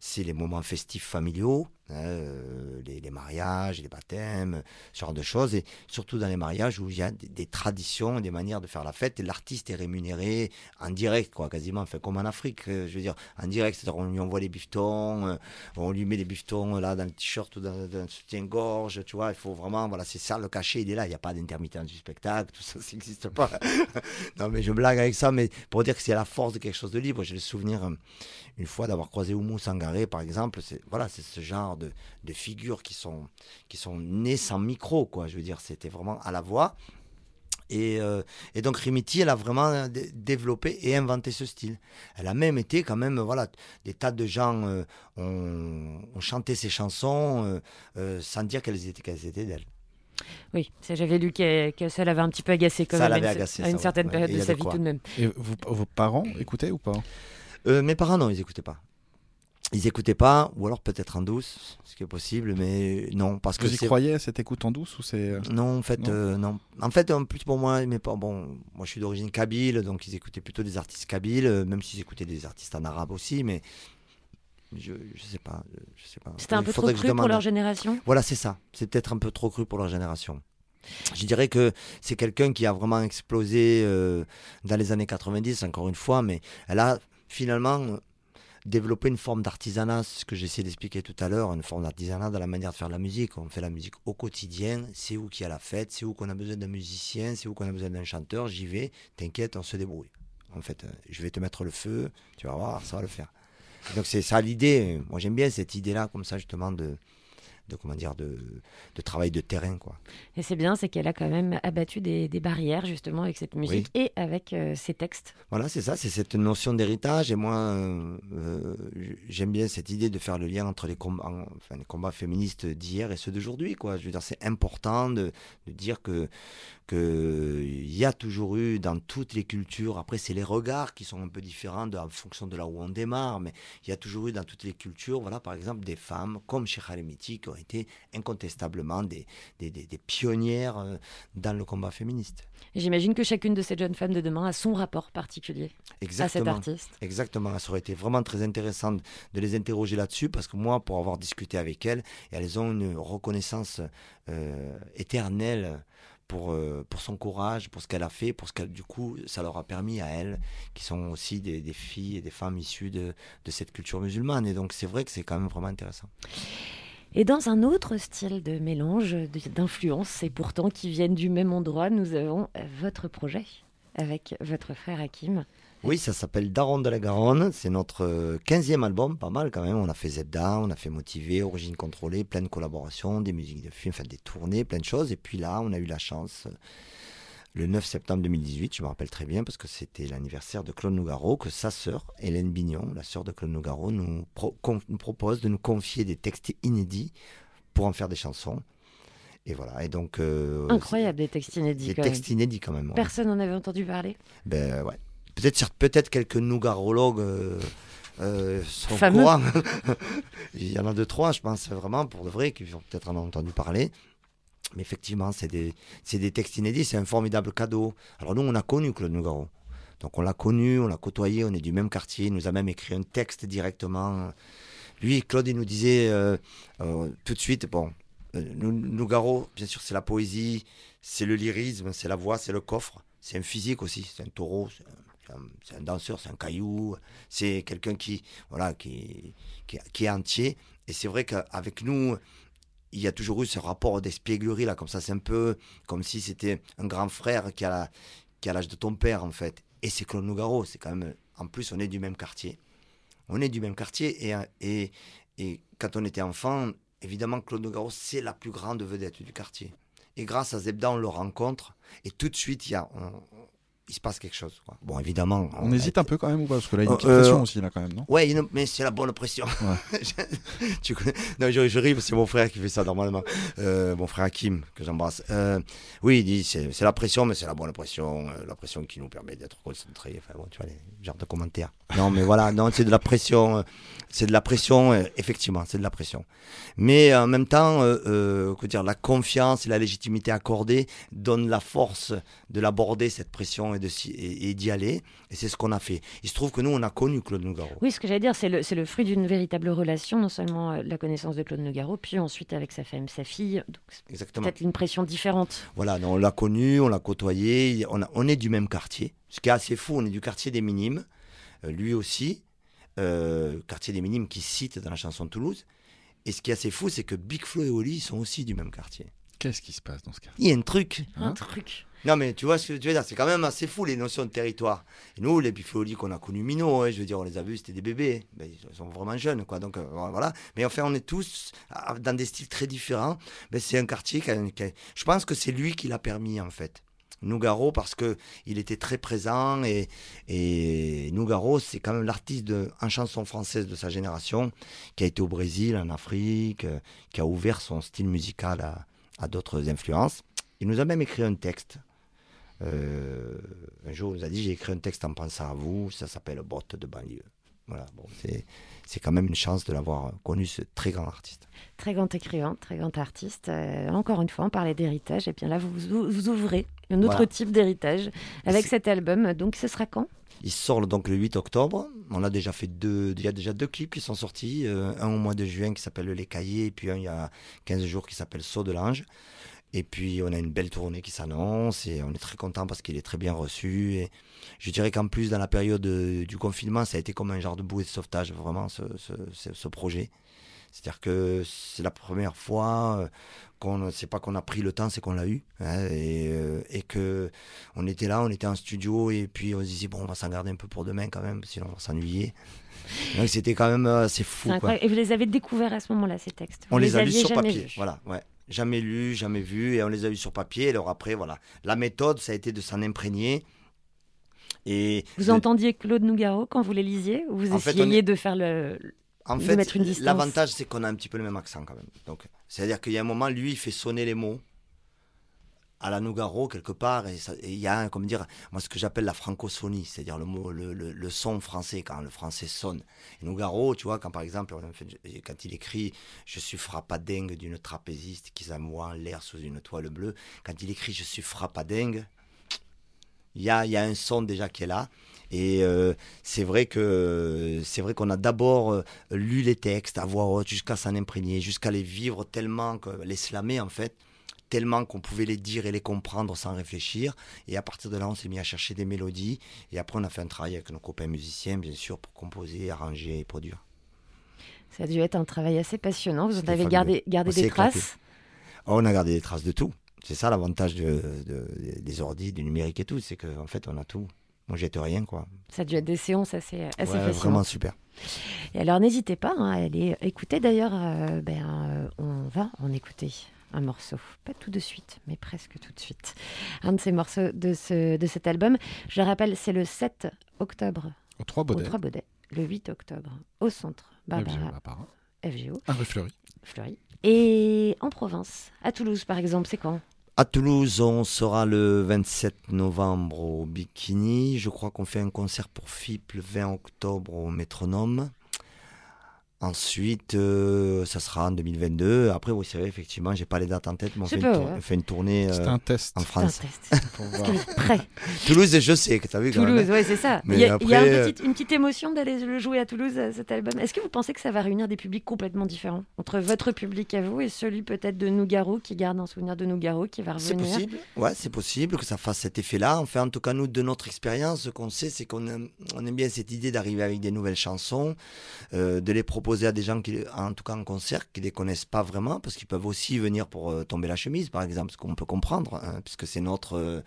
C'est les moments festifs familiaux, euh, les, mariages, les baptêmes, ce genre de choses. Et surtout dans les mariages où il y a des, traditions, des manières de faire la fête. Et l'artiste est rémunéré en direct, quoi, quasiment. Enfin, comme en Afrique, euh, je veux dire, en direct. C'est-à-dire, on lui envoie les bifetons, euh, on lui met les bifetons là dans le t-shirt ou dans, dans le soutien-gorge, tu vois. Il faut vraiment, voilà, c'est ça le cachet, il est là. Il n'y a pas d'intermittence du spectacle, tout ça, [laughs] ça n'existe pas. [laughs] non, mais je blague avec ça, mais pour dire que c'est la force de quelque chose de libre. J'ai le souvenir, une fois, d'avoir croisé Oumou Sangaré, par exemple. C'est, voilà, c'est ce genre de, de figures qui sont, qui sont nées sans micro, quoi. Je veux dire, c'était vraiment à la voix. Et, euh, et donc Rimiti, elle a vraiment dé- développé et inventé ce style. Elle a même été quand même, voilà, des tas de gens euh, ont, ont chanté ses chansons euh, euh, sans dire qu'elles étaient, qu'elles étaient d'elle. Oui, ça, j'avais lu que, que ça l'avait un petit peu agacé quand Ça même à l'avait une, agacé, à une ça, certaine Ouais, période de a sa vie quoi. tout de même. Et vous- vos parents écoutaient ou pas? Euh, mes parents, non, ils n'écoutaient pas. Ils n'écoutaient pas, ou alors peut-être en douce, ce qui est possible, mais non, parce que Vous y croyez à cette écoute en douce ou c'est euh, Non, en fait, Non euh, non. En fait, en plus pour moi, mais pas bon. Moi, je suis d'origine kabyle, donc ils écoutaient plutôt des artistes kabyles, euh, même s'ils écoutaient des artistes en arabe aussi, mais je, je sais pas, je sais pas. C'était un peu trop cru pour leur génération? Voilà, c'est ça. C'est peut-être un peu trop cru pour leur génération. Je dirais que c'est quelqu'un qui a vraiment explosé euh, dans les années 90, encore une fois, mais elle a finalement développé une forme d'artisanat, ce que j'essaie d'expliquer tout à l'heure, une forme d'artisanat dans la manière de faire la musique. On fait la musique au quotidien, c'est où qu'il y a la fête, c'est où qu'on a besoin d'un musicien, c'est où qu'on a besoin d'un chanteur, j'y vais, t'inquiète, on se débrouille. En fait, euh, je vais te mettre le feu, tu vas voir, ça va le faire. Donc c'est ça l'idée. Moi j'aime bien cette idée-là, comme ça justement de, de comment dire, de, de travail de terrain, quoi. Et c'est bien, c'est qu'elle a quand même abattu des, des barrières justement avec cette musique et avec euh, ses textes. Voilà, c'est ça, c'est cette notion d'héritage. Et moi, euh, euh, j'aime bien cette idée de faire le lien entre les combats, enfin, les combats féministes d'hier et ceux d'aujourd'hui. Quoi. Je veux dire, c'est important de, de dire que que il y a toujours eu dans toutes les cultures. Après, c'est les regards qui sont un peu différents de- en fonction de là où on démarre, mais il y a toujours eu dans toutes les cultures, voilà, par exemple, des femmes comme chez Halemiti qui ont été incontestablement des, des, des- des pionnières euh, dans le combat féministe. J'imagine que chacune de ces jeunes femmes de demain a son rapport particulier à cet artiste. Exactement, ça aurait été vraiment très intéressant de les interroger là-dessus parce que moi, pour avoir discuté avec elles, elles ont une reconnaissance euh, éternelle pour, euh, pour son courage, pour ce qu'elle a fait, pour ce qu'elle, du coup, ça leur a permis à elles, qui sont aussi des, filles et des femmes issues de, de cette culture musulmane. Et donc, c'est vrai que c'est quand même vraiment intéressant. Et dans un autre style de mélange d'influences, et pourtant qui viennent du même endroit, nous avons euh, votre projet avec votre frère Hakim. Oui, ça s'appelle Daron de la Garonne. C'est notre euh, 15e album, pas mal quand même. On a fait Zebda, on a fait Motivé, Origine Contrôlée, plein de collaborations, des musiques de films, enfin des tournées, plein de choses. Et puis là, on a eu la chance, euh, le 9 septembre 2018, je me rappelle très bien, parce que c'était l'anniversaire de Claude Nougaro, que sa sœur, Hélène Bignon, la sœur de Claude Nougaro, nous, pro- con- nous propose de nous confier des textes inédits pour en faire des chansons. Et voilà, et donc... euh, Incroyable, des textes inédits Des quand textes même. inédits quand même. ouais. Personne n'en avait entendu parler. Ben ouais. Peut-être peut-être quelques nougarologues euh, euh, sont au Fameux. courant. [laughs] Il y en a deux trois, je pense vraiment pour de vrai qui vont peut-être en entendu parler. Mais effectivement, c'est des textes inédits, c'est un formidable cadeau. Alors nous, on a connu Claude Nougaro. Donc on l'a connu, on l'a côtoyé, on est du même quartier. Il nous a même écrit un texte directement. Lui, Claude, il nous disait euh, euh, tout de suite, bon, Nou- Nougaro, bien sûr, c'est la poésie, c'est le lyrisme, c'est la voix, c'est le coffre, c'est un physique aussi, c'est un taureau, c'est un, c'est un- danseur, c'est un caillou, c'est quelqu'un qui, voilà, qui, qui, est entier. Et c'est vrai qu'avec nous, il y a toujours eu ce rapport d'espièglerie, là, comme ça, c'est un peu comme si c'était un grand frère qui a l'âge de ton père, en fait. Et c'est Claude Nougaro, c'est quand même, en plus, on est du même quartier. On est du même quartier, et, et, et quand on était enfant, évidemment, Claude Nougaro, c'est la plus grande vedette du quartier. Et grâce à Zebda, on le rencontre, et tout de suite, il, y a, il se passe quelque chose. quoi. Bon, évidemment. On hésite un peu quand même ou pas? Parce que là, il y a une petite Euh, pression aussi, là, quand même, non? Ouais, une- mais c'est la bonne pression. [laughs] tu connais Non, je, je ris, c'est mon frère qui fait ça normalement. Euh, mon frère Hakim, que j'embrasse. Euh, oui, il dit c'est la pression, mais c'est la bonne pression. euh, la pression qui nous permet d'être concentrés. Enfin bon, tu vois, les genres de commentaires. Non, mais voilà, non, c'est de la pression. euh, C'est de la pression, euh, effectivement, c'est de la pression. Mais en même temps, euh, euh, que dire, la confiance et la légitimité accordée donnent la force de l'aborder, cette pression, et d'y aller. Et c'est ce qu'on a fait. Il se trouve que nous, on a connu Claude Nougaro. Oui, ce que j'allais dire, c'est le, c'est le fruit d'une véritable relation, non seulement euh, la connaissance de Claude Nougaro, puis ensuite avec sa femme, sa fille. Donc, Exactement. peut-être une pression différente. Voilà, donc on l'a connu, on l'a côtoyé, on, a- on est du même quartier. Ce qui est assez fou, on est du quartier des Minimes, euh, lui aussi, euh, quartier des Minimes qui cite dans la chanson de Toulouse. Et ce qui est assez fou, c'est que Big Flo et Oli sont aussi du même quartier. Qu'est-ce qui se passe dans ce cas Il y a un truc. Un truc. Non, mais tu vois ce que tu veux dire, c'est quand même assez fou les notions de territoire. Nous, les Oli qu'on a connus minots, hein, je veux dire, on les a vus, c'était des bébés. Ben, ils sont vraiment jeunes, quoi. Donc euh, voilà. Mais enfin, on est tous ah, dans des styles très différents. C'est un quartier qui a- Je pense que c'est lui qui l'a permis, en fait. Nougaro, parce que il était très présent et, Nougaro, c'est quand même l'artiste en chanson française de sa génération qui a été au Brésil, en Afrique, euh, qui a ouvert son style musical à d'autres influences. Il nous a même écrit un texte. Euh, un jour, il nous a dit J'ai écrit un texte en pensant à vous, ça s'appelle Botte de banlieue. Voilà, bon, c'est, quand même une chance de l'avoir connu, ce très grand artiste. Très grand écrivain, très grand artiste. Euh, encore une fois, on parlait d'héritage. Et bien là, vous, vous, ouvrez un autre Voilà. type d'héritage avec cet album. Donc, ce sera quand? Il sort le- donc le 8 octobre. On a déjà fait deux, il y a déjà deux clips qui sont sortis. euh, un au mois de juin qui s'appelle Les Cahiers, et puis un il y a 15 jours qui s'appelle Saut de l'Ange. Et puis on a une belle tournée qui s'annonce et on est très content parce qu'il est très bien reçu. Et je dirais qu'en plus, dans la période euh, du confinement, ça a été comme un genre de bouée de sauvetage, vraiment, ce, ce, projet. C'est-à-dire que c'est la première fois euh, qu'on, c'est pas qu'on a pris le temps, c'est qu'on l'a eu. hein, et, euh, et que on était là, on était en studio, et puis on se disait, bon, on va s'en garder un peu pour demain quand même, sinon on va s'ennuyer. Donc c'était quand même assez fou. Quoi. Et vous les avez découverts à ce moment-là, ces textes? On Vous les, a lus sur papier. Voilà, ouais. Jamais lus, jamais vus, et on les a lus sur papier. Alors après, voilà. La méthode, ça a été de s'en imprégner. Et Vous entendiez Claude Nougaro quand vous les lisiez Ou vous En essayiez est- de faire le. En de fait, mettre une distance? l'avantage, c'est qu'on a un petit peu le même accent quand même. Donc, c'est-à-dire qu'il y a un moment, lui, il fait sonner les mots à la Nougaro quelque part, et il y a, un- comment dire, moi ce que j'appelle la francophonie, c'est-à-dire le mot, le, son français quand le français sonne. Et Nougaro, tu vois, quand par exemple, quand il écrit, je suis frappadingue d'une trapéziste qui s'amoie en l'air sous une toile bleue, quand il écrit, je suis frappadingue, il y a, y a un son déjà qui est là. Et euh, c'est vrai que c'est vrai qu'on a d'abord euh, lu les textes, à voir jusqu'à s'en imprégner, jusqu'à les vivre tellement que les slammer en fait, tellement qu'on pouvait les dire et les comprendre sans réfléchir. Et à partir de là, on s'est mis à chercher des mélodies. Et après, on a fait un travail avec nos copains musiciens, bien sûr, pour composer, arranger et produire. Ça a dû être un travail assez passionnant. Vous en avez gardé, gardé des traces? Oh, on a gardé des traces de tout. C'est ça l'avantage de, de- des ordi, du numérique et tout, c'est qu'en fait, on a tout. On jette rien, quoi. Ça a dû être des séances assez, assez Ouais, vraiment super. Et alors n'hésitez pas hein, à aller écouter. D'ailleurs, euh, ben, euh, on va en écouter un morceau. Pas tout de suite, mais presque tout de suite. Un de ces morceaux de, ce, de cet album. Je le rappelle, c'est le 7 octobre Aux Trois au Baudets. Trois Baudets. Le 8 octobre au centre Barbara FGO, Barbara. FGO, Un rue Fleury. Fleury. Et en province, à Toulouse par exemple, c'est quand? À Toulouse, on sera le 27 novembre au Bikini. Je crois qu'on fait un concert pour FIP le 20 octobre au Métronome. Ensuite, euh, ça sera en 2022. Après, c'est vrai, effectivement, j'ai pas les dates en tête, mais on C'est fait, pas une, fait tournée euh, un test. en C'est un France. test. [laughs] Pour voir. vous prêts [laughs] Toulouse, je sais que tu as vu Toulouse, hein. oui, c'est ça. Il y a, il y a un après, petit- une petite émotion d'aller le jouer à Toulouse, euh, cet album. Est-ce que vous pensez que ça va réunir des publics complètement différents entre votre public à vous et celui peut-être de Nougaro qui garde un souvenir de Nougaro qui va C'est revenir possible, ouais, c'est possible que ça fasse cet effet-là. Enfin, en tout cas, nous, de notre expérience, ce qu'on sait, c'est qu'on aime, on aime bien cette idée d'arriver avec des nouvelles chansons, euh, de les proposer à des gens qui, en tout cas en concert, qui les connaissent pas vraiment, parce qu'ils peuvent aussi venir pour euh, tomber la chemise, par exemple, ce qu'on peut comprendre, hein, puisque c'est notre euh,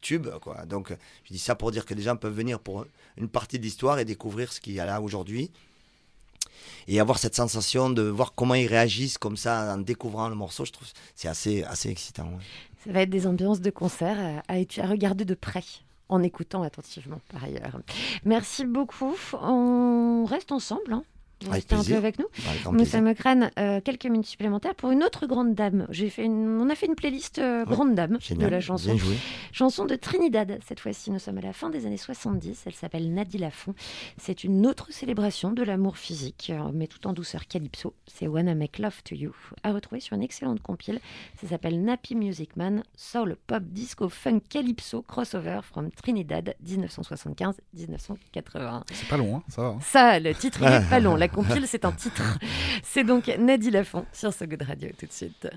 tube, quoi. Donc, je dis ça pour dire que les gens peuvent venir pour une partie de l'histoire et découvrir ce qu'il y a là aujourd'hui. Et avoir cette sensation de voir comment ils réagissent comme ça en découvrant le morceau, je trouve c'est assez, assez excitant. Ça va être des ambiances de concert à, à regarder de près. En écoutant attentivement, par ailleurs. Merci beaucoup. On reste ensemble. hein. Restez un peu avec nous. Moussa. Mokrane, euh, quelques minutes supplémentaires pour une autre grande dame. J'ai fait une- On a fait une playlist euh, Ouais, grande dame Génial. de la chanson. Bien joué. Chanson de Trinidad, cette fois-ci. Nous sommes à la fin des années 70. Elle s'appelle Nadie Lafont. C'est une autre célébration de l'amour physique, euh, mais tout en douceur calypso. C'est Wanna Make Love to You, à retrouver sur une excellente compile. Ça s'appelle Nappy Music Man, Soul, Pop, Disco, Funk, Calypso, Crossover from Trinidad 1975-1980. C'est pas long, hein, ça va. hein. Ça, le titre, il est pas [laughs] long. La compile, c'est un titre. C'est donc Nadie Lafont sur So Good Radio tout de suite.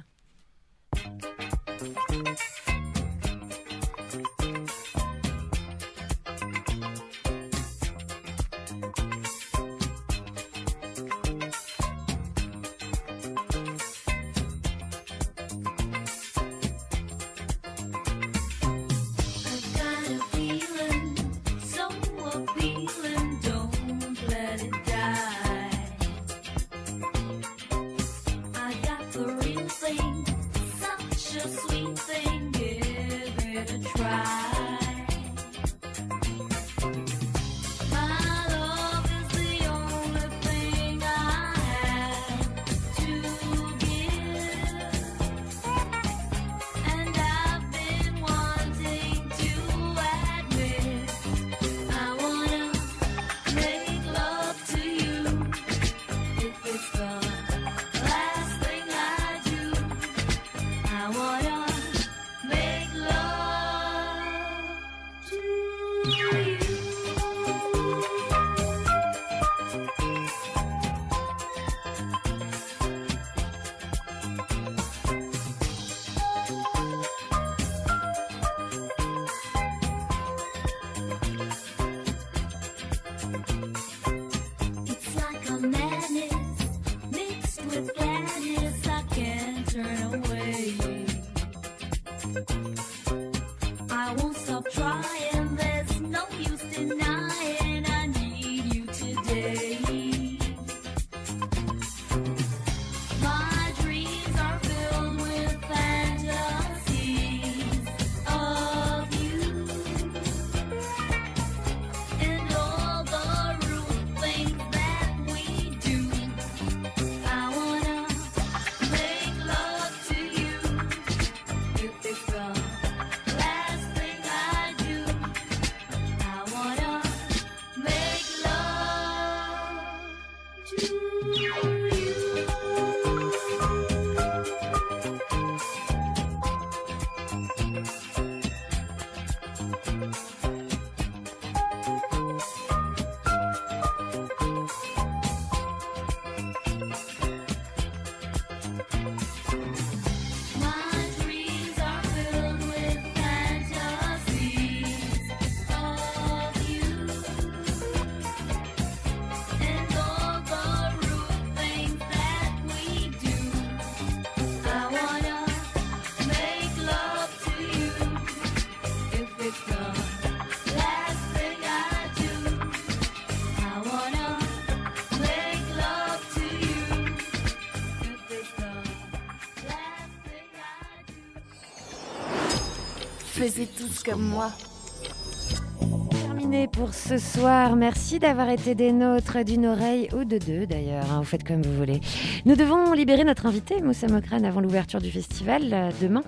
Comme moi. Terminé pour ce soir. Merci d'avoir été des nôtres, d'une oreille ou de deux d'ailleurs. hein, vous faites comme vous voulez. Nous devons libérer notre invité, Moussa Mokrane, avant l'ouverture du festival euh, demain.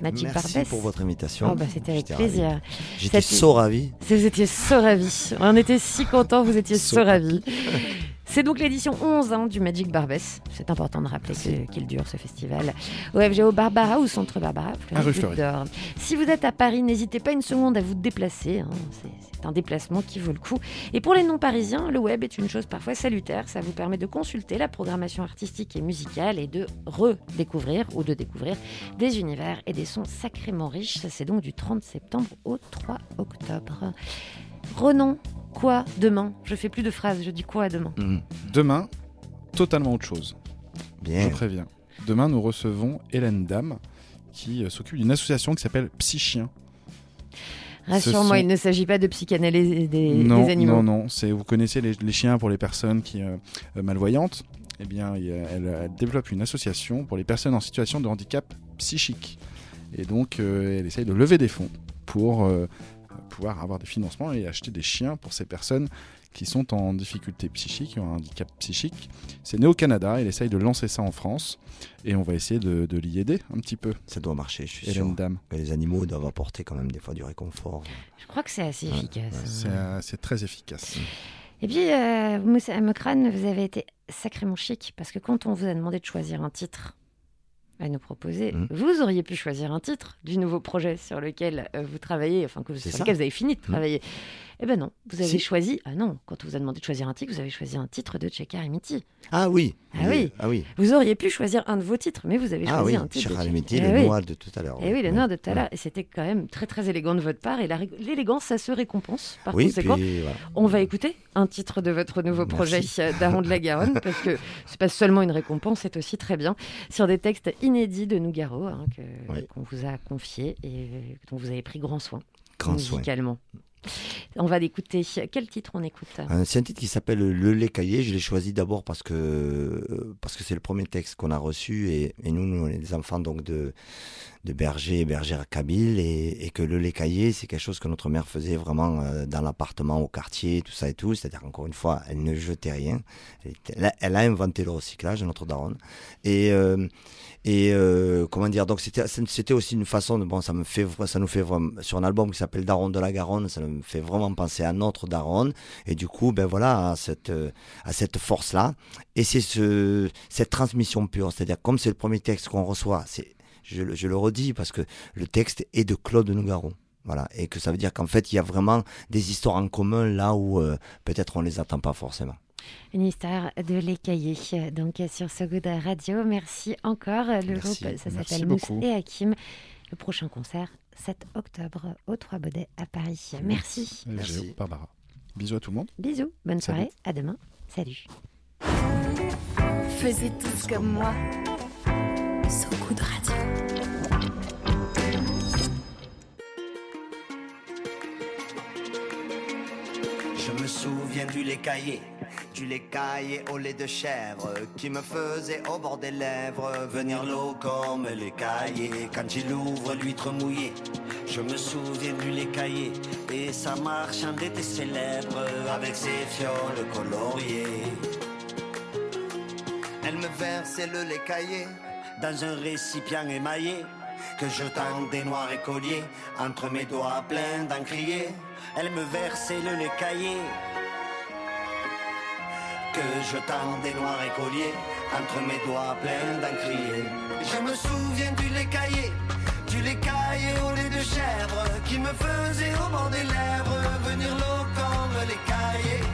Magic Merci Barbès. pour votre invitation. Oh, bah, C'était avec ravi. plaisir. J'étais so ravi. Vous étiez so ravis. On était si contents, vous étiez so So. [laughs] C'est donc l'édition 11 hein, du Magic Barbès. C'est important de rappeler qu'il dure ce festival. Au FGO Barbara ou Centre Barbara. D'Or. Si vous êtes à Paris, n'hésitez pas une seconde à vous déplacer. hein. C'est c'est un déplacement qui vaut le coup. Et pour les non-parisiens, le web est une chose parfois salutaire. Ça vous permet de consulter la programmation artistique et musicale et de redécouvrir ou de découvrir des univers et des sons sacrément riches. Ça, c'est donc du 30 septembre au 3 octobre. Renan, quoi demain? Je fais plus de phrases, je dis quoi demain? Mhm. Demain, totalement autre chose. Je Bien. préviens. Demain, nous recevons Hélène Dame, qui euh, s'occupe d'une association qui s'appelle Psychien. Rassure-moi, sont- il ne s'agit pas de psychanalyser des, non, des animaux. non, non. C'est, vous connaissez les, les chiens pour les personnes qui euh, euh, malvoyantes. Eh bien, il elle, elle développe une association pour les personnes en situation de handicap psychique. Et donc, euh, elle essaye de lever des fonds pour euh, pouvoir avoir des financements et acheter des chiens pour ces personnes qui sont en difficulté psychique, qui ont un handicap psychique. C'est né au Canada, il essaye de lancer ça en France et on va essayer de, de l'y aider un petit peu. Ça doit marcher, je suis Hélène sûr. Dame. Les animaux doivent apporter quand même des fois du réconfort. Je crois que c'est assez efficace. C'est euh, c'est très efficace. Et puis, euh, Moussa Mokran, vous avez été sacrément chic parce que quand on vous a demandé de choisir un titre à nous proposer, Mm. vous auriez pu choisir un titre du nouveau projet sur lequel euh, vous travaillez, enfin que sur ça. lequel vous avez fini de travailler. Eh ben non, vous avez Si. choisi. Ah non, quand on vous a demandé de choisir un titre, vous avez choisi un titre de Tchekar et Mitty. Ah oui. Ah oui. Ah oui. Vous auriez pu choisir un de vos titres, mais vous avez choisi Ah oui. un titre. Tchekar. Alimiti, Eh le noir de tout à l'heure. Et oui, le noir de tout à l'heure. Et c'était quand même très très élégant de votre part. Et l'élégance, ça se récompense. Par Oui, conséquent, puis voilà. on va écouter un titre de votre nouveau projet euh, Daron de la Garonne, [laughs] parce que c'est pas seulement une récompense, c'est aussi très bien, sur des textes inédits de Nougaro, hein, qu'on vous a confiés et dont vous avez pris grand soin, Grand soin. On va l'écouter. Quel titre on écoute? Un- C'est un titre qui s'appelle Le lait caillé. Je l'ai choisi d'abord parce que euh, c'est le premier texte qu'on a reçu et, et nous, nous, des enfants donc de de bergers et bergères kabyles et, que le lait caillé, c'est quelque chose que notre mère faisait vraiment euh, dans l'appartement, au quartier, tout ça et tout. C'est-à-dire encore une fois, elle ne jetait rien. Elle, a, inventé le recyclage, notre daronne. Et euh, et euh, comment dire donc c'était aussi une façon de bon ça me fait ça nous fait vraiment sur un album qui s'appelle Daron de la Garonne ça me fait vraiment penser à notre Daronne et du coup ben voilà à cette à cette force là et c'est ce cette transmission pure c'est-à-dire comme c'est le premier texte qu'on reçoit c'est je, le- je le redis parce que le texte est de Claude Nougaro voilà et que ça veut dire qu'en fait il y a vraiment des histoires en commun là où euh, peut-être on les attend pas forcément Une histoire de l'écaillé, donc sur So Good Radio. Merci encore. Le Merci. groupe, ça s'appelle Mousse et Hakim. Le prochain concert, 7 octobre, au Trois Baudets à Paris. Merci. Merci. Barbara. Bisous à tout le monde. Bisous, bonne Salut. soirée, à demain. Salut. Faisiez tous comme moi. Je me souviens du lait caillé, du lait caillé au lait de chèvre qui me faisait au bord des lèvres venir l'eau comme les caillés quand il ouvre l'huître mouillée. Je me souviens du lait caillé et sa marchande était célèbre avec ses fioles coloriées. Elle me versait le lait caillé dans un récipient émaillé que je tendais noir et collier entre mes doigts pleins d'encrier. Elle me versait le lait caillé que je tendais noir et collier entre mes doigts pleins d'encrier. Je me souviens du lait caillé, du lait caillé au lait de chèvre qui me faisait au bord des lèvres venir l'eau comme les caillés.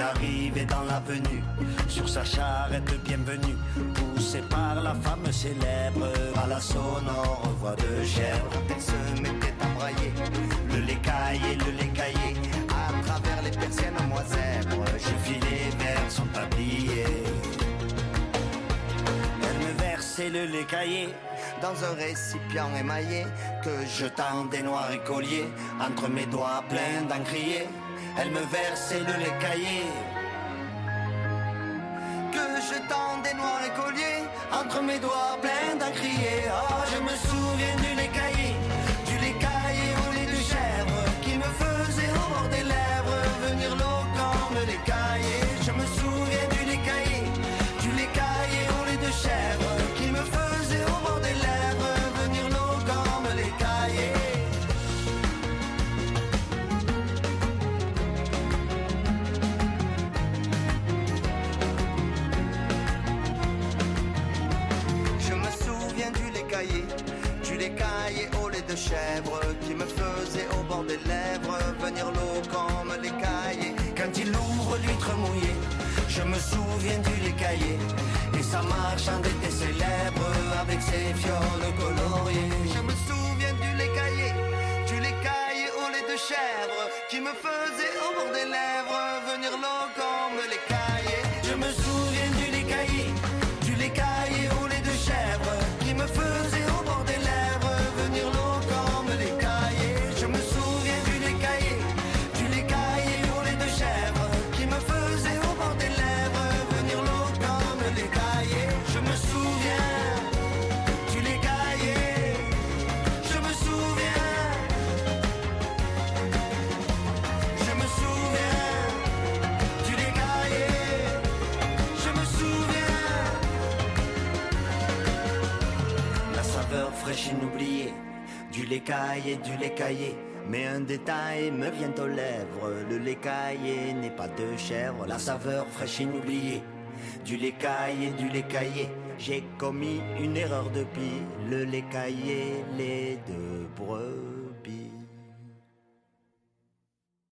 Il arrivait dans l'avenue, sur sa charrette bienvenue, poussé par la femme célèbre, à la sonore voix de chèvre. Elle se mettait à brailler, le lait caillé, le lait caillé, à travers les persiennes à moi zèbre, je filais vers son tablier. Elle me versait le lait caillé. Dans un récipient émaillé. Que je tendais noir et collier entre mes doigts pleins d'encrier. Elle me versait le lait caillé que je tendais noir et collier entre mes doigts pleins d'encrier. Oh, je me souviens du lait caillé, qui me faisait au bord des lèvres venir l'eau comme les cahiers. Quand il ouvre l'huître mouillée, je me souviens du lait caillé et sa marchande était célèbre avec ses fioles coloriées. Lait caillé, du lait caillé. Mais un détail me vient aux lèvres. Le lait caillé n'est pas de chèvre, la saveur fraîche inoubliée. Du lait caillé, du lait caillé. J'ai commis une erreur de pie. Le lait caillé, lait